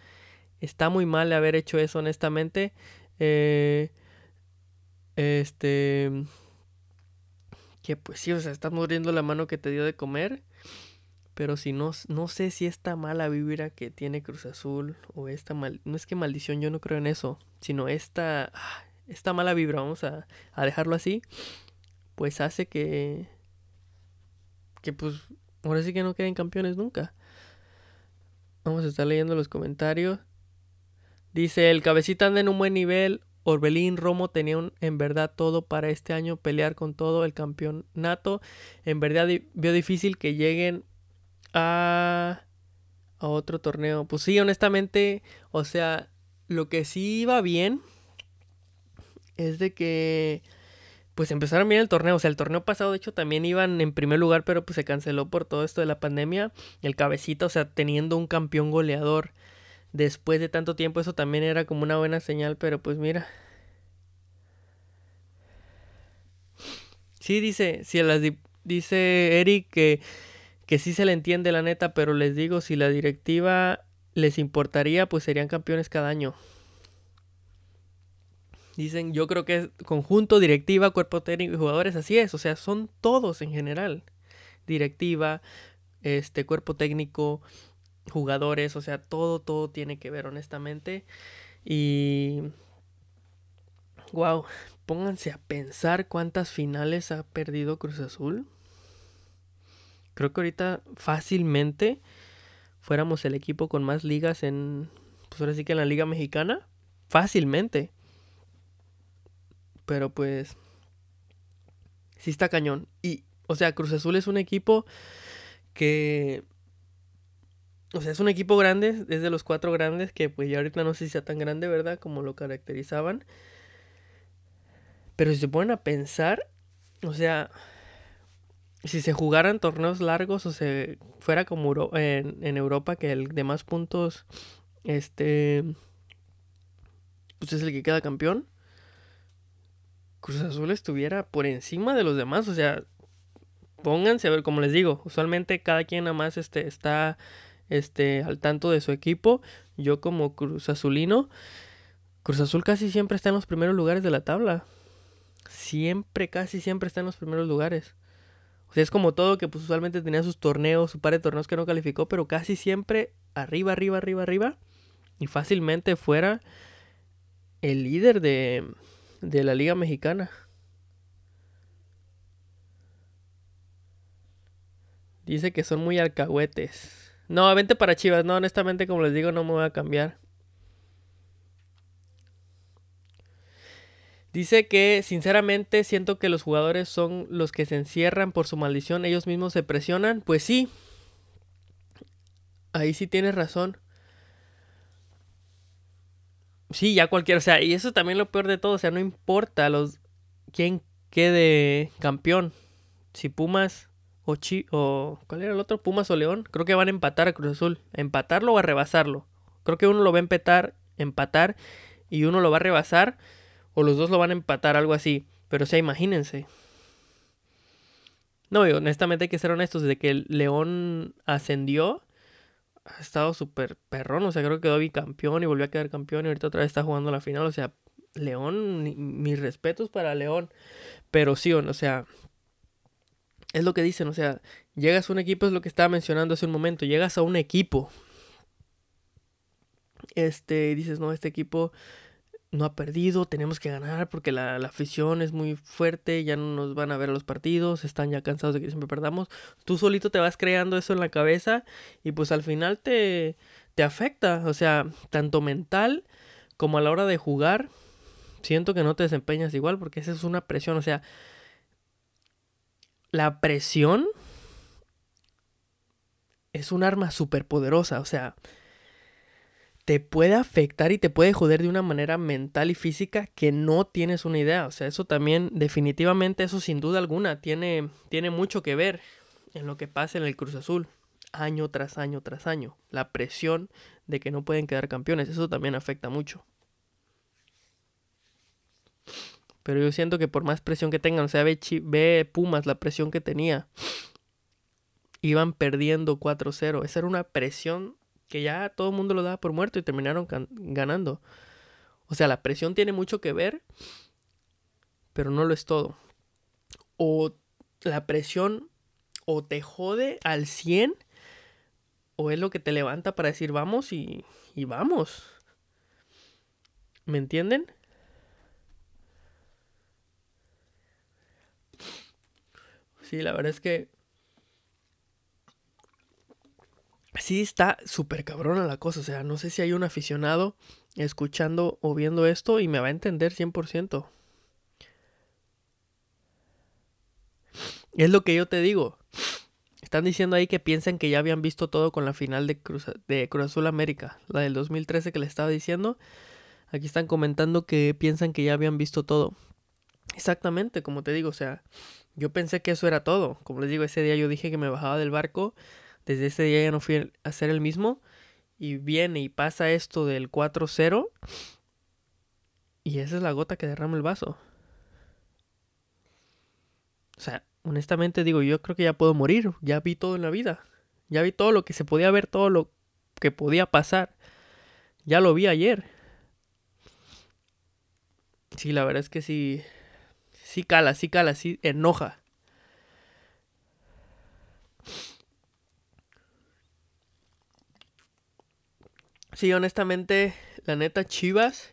Está muy mal haber hecho eso, honestamente. Eh, este que pues sí, o sea, estás muriendo la mano que te dio de comer. Pero si no, no sé si esta mala vibra que tiene Cruz Azul o esta mal, no es que maldición, yo no creo en eso, sino esta, ah, esta mala vibra, vamos a, a dejarlo así, pues hace que, que pues ahora sí que no queden campeones nunca. Vamos a estar leyendo los comentarios. Dice, el cabecita anda en un buen nivel, Orbelín Romo tenían en verdad todo para este año pelear con todo el campeonato. En verdad vio difícil que lleguen a, a otro torneo. Pues sí, honestamente, o sea, lo que sí iba bien es de que pues empezaron bien el torneo. O sea, el torneo pasado, de hecho, también iban en primer lugar, pero pues se canceló por todo esto de la pandemia. El cabecita, o sea, teniendo un campeón goleador después de tanto tiempo, eso también era como una buena señal, pero pues mira. Sí, dice, si las dice Eric que, que sí se le entiende la neta, pero les digo, si la directiva les importaría, pues serían campeones cada año. Dicen, yo creo que es conjunto, directiva, cuerpo técnico y jugadores, así es, o sea, son todos en general. Directiva, este cuerpo técnico, jugadores, o sea, todo, todo tiene que ver, honestamente. Y. Wow, pónganse a pensar cuántas finales ha perdido Cruz Azul. Creo que ahorita fácilmente fuéramos el equipo con más ligas en. Pues ahora sí que en la Liga Mexicana. Fácilmente. Pero pues. Sí está cañón. Y, o sea, Cruz Azul es un equipo que o sea, es un equipo grande, es de los cuatro grandes, que pues ya ahorita no sé si sea tan grande, ¿verdad? Como lo caracterizaban. Pero si se ponen a pensar, o sea, si se jugaran torneos largos o se fuera como en, en Europa, que el de más puntos, este, pues es el que queda campeón. Cruz Azul estuviera por encima de los demás, o sea, pónganse a ver, como les digo, usualmente cada quien nada más este, está este, al tanto de su equipo. Yo como Cruz Azulino, Cruz Azul casi siempre está en los primeros lugares de la tabla. Siempre, casi siempre está en los primeros lugares. O sea, es como todo que pues usualmente tenía sus torneos, su par de torneos que no calificó, pero casi siempre arriba, arriba, arriba, arriba. Y fácilmente fuera el líder de, de la Liga Mexicana. Dice que son muy alcahuetes. No, vente para Chivas. No, honestamente, como les digo, no me voy a cambiar. Dice que sinceramente siento que los jugadores son los que se encierran por su maldición, ellos mismos se presionan. Pues sí, ahí sí tienes razón. Sí, ya cualquiera, o sea, y eso también lo peor de todo, o sea, no importa los quién quede campeón. si Pumas o Chi o ¿cuál era el otro? Pumas o León, creo que van a empatar a Cruz Azul, empatarlo o a rebasarlo. Creo que uno lo va a empatar, empatar y uno lo va a rebasar o los dos lo van a empatar, algo así. Pero o sea, imagínense. No, y honestamente hay que ser honestos, desde que el León ascendió, ha estado súper perrón, o sea, creo que quedó bicampeón y volvió a quedar campeón y ahorita otra vez está jugando la final, o sea, León, mis respetos para León, pero sí, o sea, es lo que dicen, o sea, llegas a un equipo, es lo que estaba mencionando hace un momento, llegas a un equipo, este, dices, no, este equipo no ha perdido, tenemos que ganar porque la, afición es muy fuerte, ya no nos van a ver los partidos, están ya cansados de que siempre perdamos. Tú solito te vas creando eso en la cabeza y pues al final te, te afecta, o sea, tanto mental como a la hora de jugar, siento que no te desempeñas igual porque esa es una presión, o sea, la presión es un arma súper poderosa, o sea, te puede afectar y te puede joder de una manera mental y física que no tienes una idea. O sea, eso también, definitivamente, eso sin duda alguna, tiene, tiene mucho que ver en lo que pasa en el Cruz Azul, año tras año tras año. La presión de que no pueden quedar campeones, eso también afecta mucho. Pero yo siento que por más presión que tengan, o sea, ve, ve Pumas la presión que tenía. Iban perdiendo 4-0. Esa era una presión que ya todo el mundo lo daba por muerto y terminaron ganando. O sea, la presión tiene mucho que ver, pero no lo es todo. O la presión o te jode al 100 o es lo que te levanta para decir vamos y, y vamos. ¿Me entienden? Sí, la verdad es que sí está súper cabrona la cosa. O sea, no sé si hay un aficionado escuchando o viendo esto y me va a entender 100%. Es lo que yo te digo. Están diciendo ahí que piensan que ya habían visto todo con la final de Cruz, de Cruz Azul América, la del 2013 que les estaba diciendo. Aquí están comentando que piensan que ya habían visto todo. Exactamente, como te digo, o sea, yo pensé que eso era todo. Como les digo, ese día yo dije que me bajaba del barco desde ese día ya no fui a ser el mismo. Y viene y pasa esto del 4-0. Y esa es la gota que derrama el vaso. O sea, honestamente digo, yo creo que ya puedo morir. Ya vi todo en la vida. Ya vi todo lo que se podía ver, todo lo que podía pasar. Ya lo vi ayer. Sí, la verdad es que sí. Sí cala, sí cala, sí enoja. Sí, honestamente, la neta, Chivas,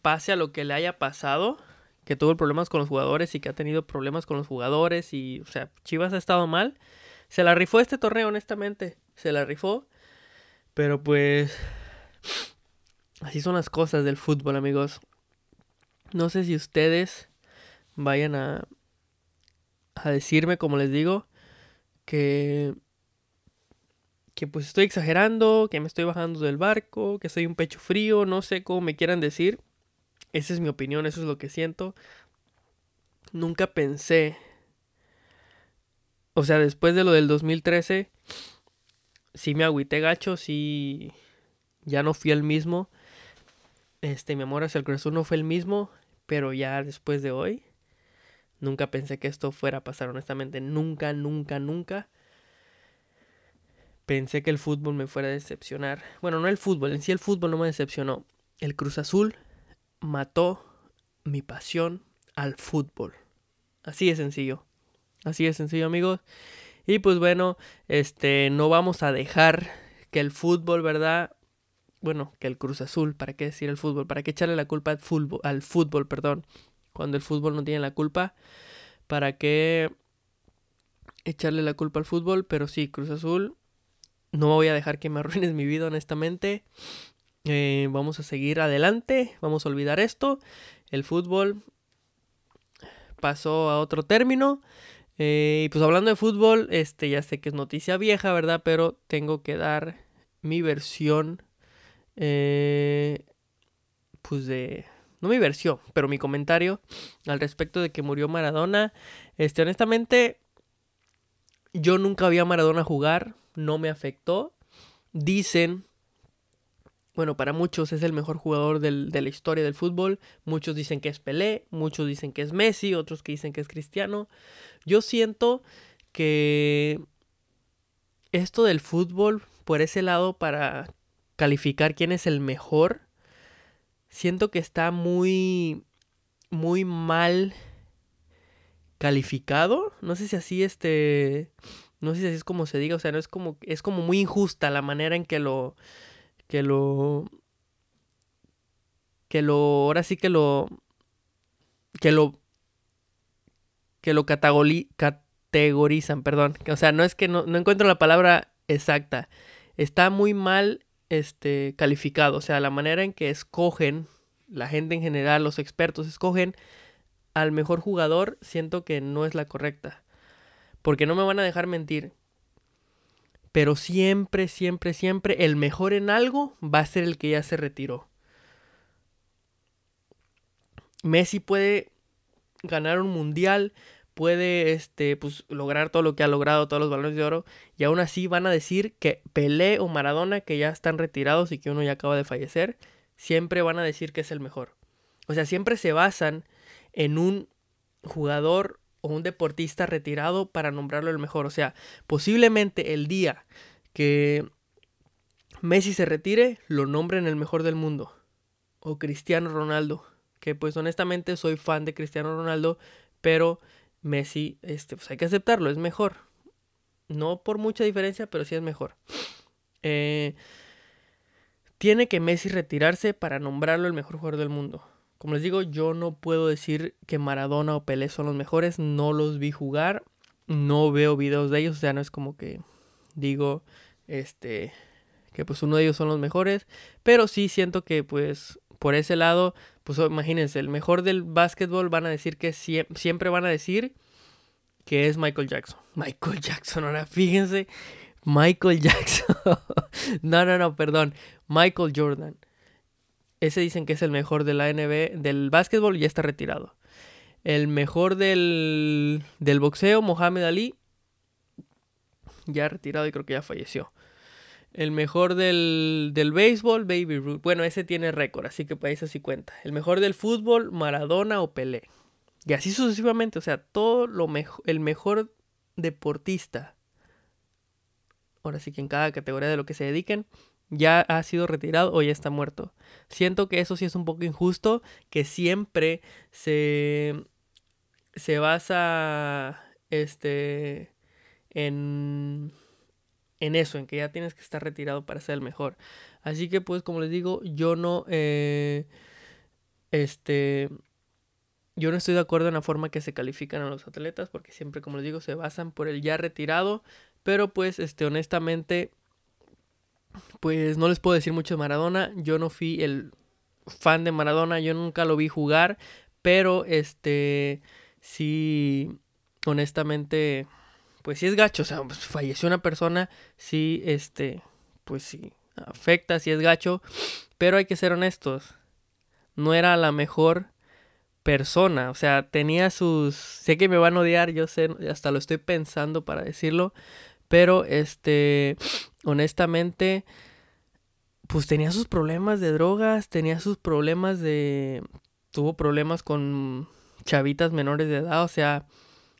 pase a lo que le haya pasado, que tuvo problemas con los jugadores y que ha tenido problemas con los jugadores y, o sea, Chivas ha estado mal. Se la rifó este torneo, honestamente. Se la rifó. Pero pues... Así son las cosas del fútbol, amigos. No sé si ustedes vayan a, a decirme, como les digo, que que pues estoy exagerando, que me estoy bajando del barco, que soy un pecho frío, no sé cómo me quieran decir. Esa es mi opinión, eso es lo que siento. Nunca pensé, o sea, después de lo del 2013, sí me agüité gacho, sí ya no fui el mismo. Este, mi amor hacia el corazón no fue el mismo, pero ya después de hoy, nunca pensé que esto fuera a pasar, honestamente, nunca, nunca, nunca pensé que el fútbol me fuera a decepcionar. Bueno, no el fútbol, en sí el fútbol no me decepcionó. El Cruz Azul mató mi pasión al fútbol. Así de sencillo. Así de sencillo, amigos. Y pues bueno, este no vamos a dejar que el fútbol, ¿verdad? Bueno, que el Cruz Azul, ¿para qué decir el fútbol? ¿Para qué echarle la culpa al fútbol, al fútbol, perdón? Cuando el fútbol no tiene la culpa. ¿Para qué echarle la culpa al fútbol? Pero sí, Cruz Azul no voy a dejar que me arruines mi vida, honestamente. Eh, vamos a seguir adelante, vamos a olvidar esto. El fútbol pasó a otro término. Eh, y pues hablando de fútbol, este ya sé que es noticia vieja, ¿verdad? Pero tengo que dar mi versión. Eh, pues de. No mi versión, pero mi comentario al respecto de que murió Maradona. Este, honestamente, yo nunca vi a Maradona jugar, no me afectó. Dicen, bueno, para muchos es el mejor jugador de la historia del fútbol. Muchos dicen que es Pelé, muchos dicen que es Messi, otros que dicen que es Cristiano. Yo siento que esto del fútbol, por ese lado, para calificar quién es el mejor, siento que está muy, muy mal calificado. No sé si así este, no sé si así es como se diga, o sea, no es como, es como muy injusta la manera en que lo, que lo, que lo, ahora sí que lo, que lo, que lo categorizan, perdón. O sea, no es que no, no encuentro la palabra exacta. Está muy mal este, calificado. O sea, la manera en que escogen, la gente en general, los expertos escogen al mejor jugador, siento que no es la correcta. Porque no me van a dejar mentir. Pero siempre, siempre, siempre el mejor en algo va a ser el que ya se retiró. Messi puede ganar un mundial, puede este, pues, lograr todo lo que ha logrado, todos los balones de oro, y aún así van a decir que Pelé o Maradona, que ya están retirados y que uno ya acaba de fallecer, siempre van a decir que es el mejor. O sea, siempre se basan en un jugador o un deportista retirado para nombrarlo el mejor. O sea, posiblemente el día que Messi se retire, lo nombren el mejor del mundo. O Cristiano Ronaldo. Que pues honestamente soy fan de Cristiano Ronaldo, pero Messi, este, pues hay que aceptarlo, es mejor. No por mucha diferencia, pero sí es mejor. Eh, tiene que Messi retirarse para nombrarlo el mejor jugador del mundo. Como les digo, yo no puedo decir que Maradona o Pelé son los mejores, no los vi jugar, no veo videos de ellos, o sea, no es como que digo, este, que pues uno de ellos son los mejores, pero sí siento que pues por ese lado pues imagínense, el mejor del básquetbol van a decir que siempre van a decir que es Michael Jackson. Michael Jackson, ahora fíjense, Michael Jackson. no, no, no, perdón, Michael Jordan. Ese dicen que es el mejor de la NBA, del básquetbol ya está retirado. El mejor del, del boxeo, Mohamed Ali, ya retirado y creo que ya falleció. El mejor del, del béisbol, Baby Ruth. Bueno, ese tiene récord, así que para eso sí cuenta. El mejor del fútbol, Maradona o Pelé. Y así sucesivamente, o sea, todo lo mejor, el mejor deportista. Ahora sí que en cada categoría de lo que se dediquen, ya ha sido retirado o ya está muerto. Siento que eso sí es un poco injusto, que siempre se, se basa este, en en eso, en que ya tienes que estar retirado para ser el mejor. Así que pues como les digo, yo no, eh, este, yo no estoy de acuerdo en la forma que se califican a los atletas, porque siempre, como les digo, se basan por el ya retirado, pero pues, este, honestamente, pues no les puedo decir mucho de Maradona, yo no fui el fan de Maradona, yo nunca lo vi jugar, pero este, sí, honestamente pues sí es gacho, o sea, pues, falleció una persona, sí, este, pues sí, afecta, sí es gacho, pero hay que ser honestos, no era la mejor persona, o sea, tenía sus, sé que me van a odiar, yo sé, hasta lo estoy pensando para decirlo, pero este, honestamente, pues tenía sus problemas de drogas, tenía sus problemas de, tuvo problemas con chavitas menores de edad, o sea,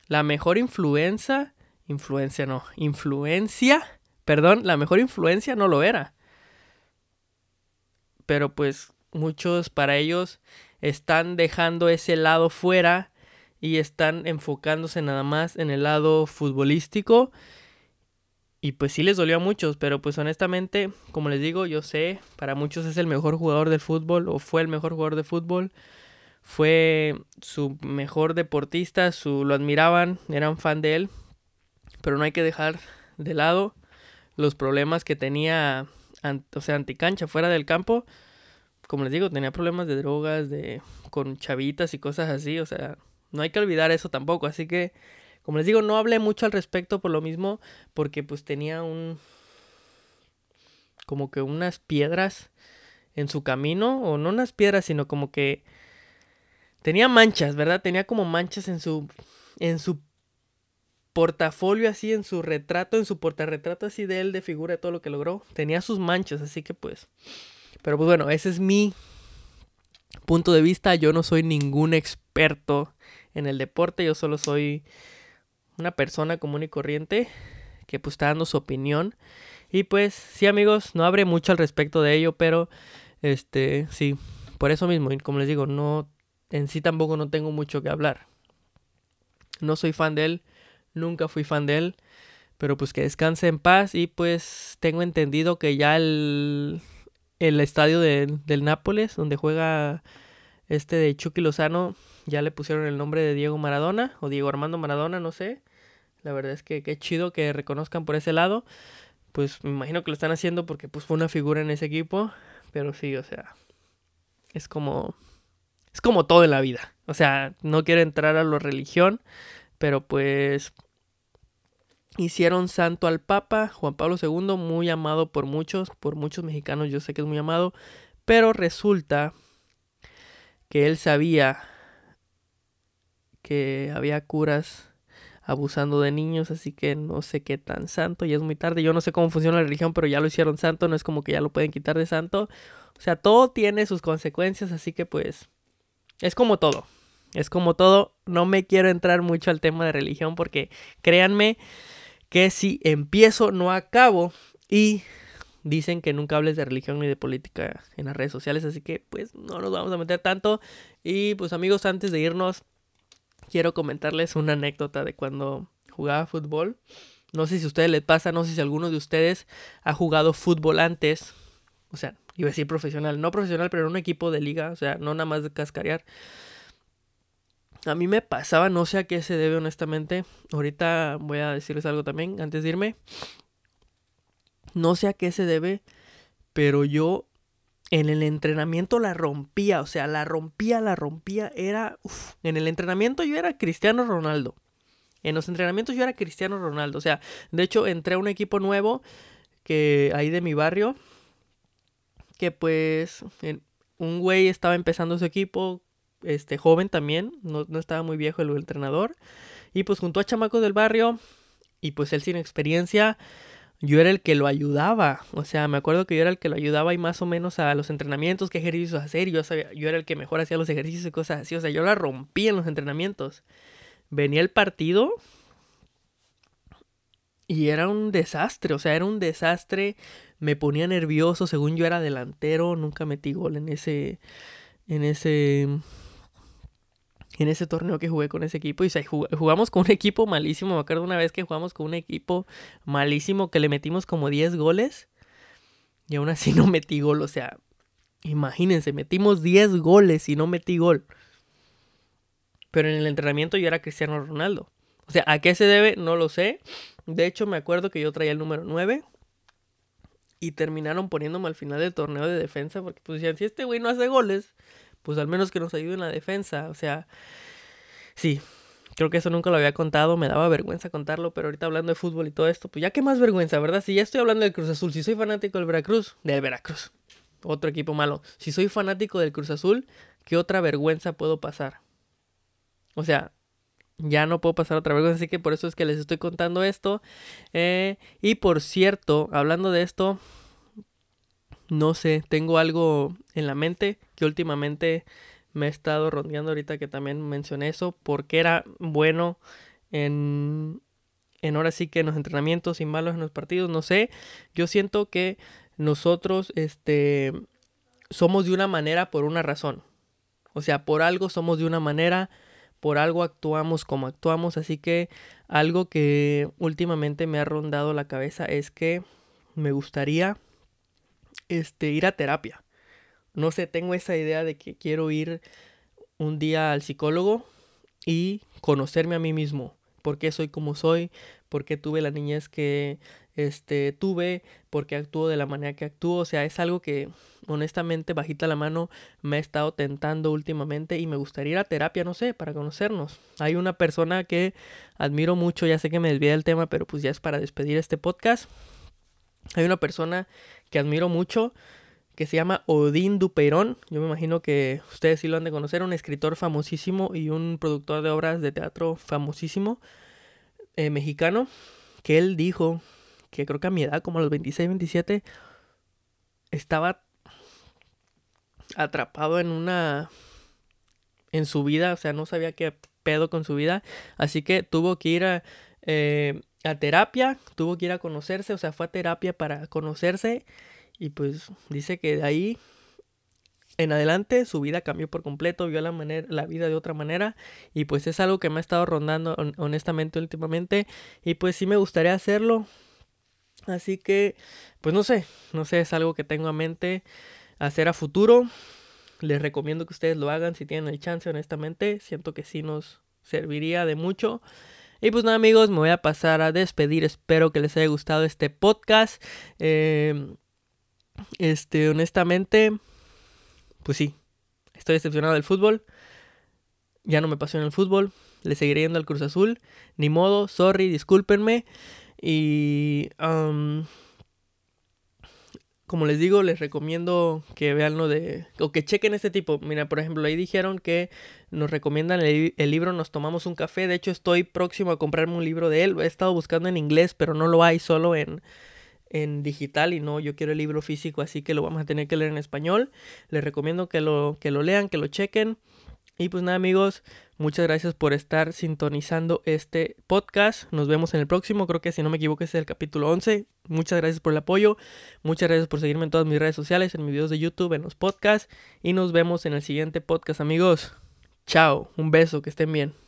la mejor influencia Influencia no. Influencia. Perdón, la mejor influencia no lo era. Pero pues muchos para ellos están dejando ese lado fuera y están enfocándose nada más en el lado futbolístico. Y pues sí les dolió a muchos, pero pues honestamente, como les digo, yo sé, para muchos es el mejor jugador del fútbol o fue el mejor jugador de fútbol. Fue su mejor deportista, su, lo admiraban, eran fan de él pero no hay que dejar de lado los problemas que tenía, o sea, anticancha fuera del campo. Como les digo, tenía problemas de drogas, de con chavitas y cosas así, o sea, no hay que olvidar eso tampoco, así que como les digo, no hablé mucho al respecto por lo mismo, porque pues tenía un como que unas piedras en su camino, o no unas piedras, sino como que tenía manchas, ¿verdad? Tenía como manchas en su en su portafolio así, en su retrato, en su portarretrato así de él, de figura de todo lo que logró, tenía sus manchas, así que pues... Pero pues bueno, ese es mi punto de vista. Yo no soy ningún experto en el deporte, yo solo soy una persona común y corriente que pues está dando su opinión. Y pues sí amigos, no habré mucho al respecto de ello, pero este sí, por eso mismo, y como les digo, no en sí tampoco no tengo mucho que hablar. No soy fan de él, nunca fui fan de él, pero pues que descanse en paz y pues tengo entendido que ya el, el estadio de, del Nápoles, donde juega este de Chucky Lozano, ya le pusieron el nombre de Diego Maradona o Diego Armando Maradona, no sé. La verdad es que qué chido que reconozcan por ese lado. Pues me imagino que lo están haciendo porque pues fue una figura en ese equipo, pero sí, o sea, es como es como todo en la vida. O sea, no quiero entrar a la religión, pero pues hicieron santo al Papa Juan Pablo II, muy amado por muchos, por muchos mexicanos, yo sé que es muy amado, pero resulta que él sabía que había curas abusando de niños, así que no sé qué tan santo, ya es muy tarde, yo no sé cómo funciona la religión, pero ya lo hicieron santo, no es como que ya lo pueden quitar de santo, o sea, todo tiene sus consecuencias, así que pues es como todo. Es como todo. No me quiero entrar mucho al tema de religión porque créanme que si empiezo no acabo y dicen que nunca hables de religión ni de política en las redes sociales, así que pues no nos vamos a meter tanto. Y pues amigos, antes de irnos, quiero comentarles una anécdota de cuando jugaba fútbol. No sé si a ustedes les pasa, no sé si alguno de ustedes ha jugado fútbol antes. O sea, iba a decir profesional, no profesional, pero en un equipo de liga, o sea, no nada más de cascarear. A mí me pasaba, no sé a qué se debe honestamente. Ahorita voy a decirles algo también antes de irme. No sé a qué se debe, pero yo en el entrenamiento la rompía, o sea, la rompía, la rompía. Era, en el entrenamiento yo era Cristiano Ronaldo. En los entrenamientos yo era Cristiano Ronaldo. O sea, de hecho entré a un equipo nuevo que ahí de mi barrio que pues un güey estaba empezando su equipo, este joven también, no, estaba muy viejo el, entrenador, y pues juntó a chamacos del barrio, y pues él sin experiencia, yo era el que lo ayudaba, o sea, me acuerdo que yo era el que lo ayudaba y más o menos a los entrenamientos, qué ejercicios hacer, yo sabía, yo era el que mejor hacía los ejercicios y cosas así, o sea, yo la rompía en los entrenamientos. Venía el partido y era un desastre, o sea, era un desastre me ponía nervioso, según yo era delantero, nunca metí gol en ese en ese en ese torneo que jugué con ese equipo y jugamos con un equipo malísimo, me acuerdo una vez que jugamos con un equipo malísimo que le metimos como 10 goles y aún así no metí gol, o sea, imagínense, metimos 10 goles y no metí gol. Pero en el entrenamiento yo era Cristiano Ronaldo. O sea, ¿a qué se debe? No lo sé. De hecho, me acuerdo que yo traía el número 9 y terminaron poniéndome al final del torneo de defensa porque pues decían, si este güey no hace goles, pues al menos que nos ayude en la defensa. O sea, sí, creo que eso nunca lo había contado, me daba vergüenza contarlo, pero ahorita hablando de fútbol y todo esto, pues ya que más vergüenza, ¿verdad? Si ya estoy hablando del Cruz Azul, si soy fanático del Veracruz, del Veracruz, otro equipo malo, si soy fanático del Cruz Azul, ¿qué otra vergüenza puedo pasar? O sea, ya no puedo pasar otra vez, así que por eso es que les estoy contando esto. Eh, y por cierto, hablando de esto, no sé, tengo algo en la mente que últimamente me he estado rondeando ahorita que también mencioné eso, porque era bueno en, en ahora sí que en los entrenamientos y malos en los partidos, no sé, yo siento que nosotros este somos de una manera por una razón. O sea, por algo somos de una manera, por algo actuamos como actuamos, así que algo que últimamente me ha rondado la cabeza es que me gustaría este ir a terapia. No sé, tengo esa idea de que quiero ir un día al psicólogo y conocerme a mí mismo, por qué soy como soy, por qué tuve la niñez que este tuve, por qué actúo de la manera que actúo, o sea, es algo que honestamente bajita la mano me ha estado tentando últimamente y me gustaría ir a terapia, no sé, para conocernos. Hay una persona que admiro mucho, ya sé que me desvía del tema, pero pues ya es para despedir este podcast. Hay una persona que admiro mucho que se llama Odín Duperón. Yo me imagino que ustedes sí lo han de conocer, un escritor famosísimo y un productor de obras de teatro famosísimo. eh, mexicano que él dijo que creo que a mi edad, como a los 26, 27, estaba atrapado en una en su vida, o sea, no sabía qué pedo con su vida, así que tuvo que ir a, eh, a terapia, tuvo que ir a conocerse, o sea, fue a terapia para conocerse y pues dice que de ahí en adelante su vida cambió por completo, vio la, manera, la vida de otra manera y pues es algo que me ha estado rondando honestamente últimamente y pues sí me gustaría hacerlo. Así que pues no sé, no sé, es algo que tengo en mente hacer a futuro. Les recomiendo que ustedes lo hagan si tienen el chance, honestamente. Siento que sí nos serviría de mucho. Y pues nada amigos, me voy a pasar a despedir. Espero que les haya gustado este podcast. Eh, este, honestamente, pues sí, estoy decepcionado del fútbol. Ya no me pasó en el fútbol. Le seguiré yendo al Cruz Azul. Ni modo, sorry, discúlpenme. Y... como les digo, les recomiendo que vean lo de... o que chequen este tipo. Mira, por ejemplo, ahí dijeron que nos recomiendan el, libro Nos tomamos un café. De hecho, estoy próximo a comprarme un libro de él. He estado buscando en inglés, pero no lo hay solo en, en digital y no, yo quiero el libro físico, así que lo vamos a tener que leer en español. Les recomiendo que lo, que lo lean, que lo chequen. Y pues nada amigos, muchas gracias por estar sintonizando este podcast. Nos vemos en el próximo, creo que si no me equivoco es el capítulo 11. Muchas gracias por el apoyo, muchas gracias por seguirme en todas mis redes sociales, en mis videos de YouTube, en los podcasts. Y nos vemos en el siguiente podcast amigos. Chao, un beso, que estén bien.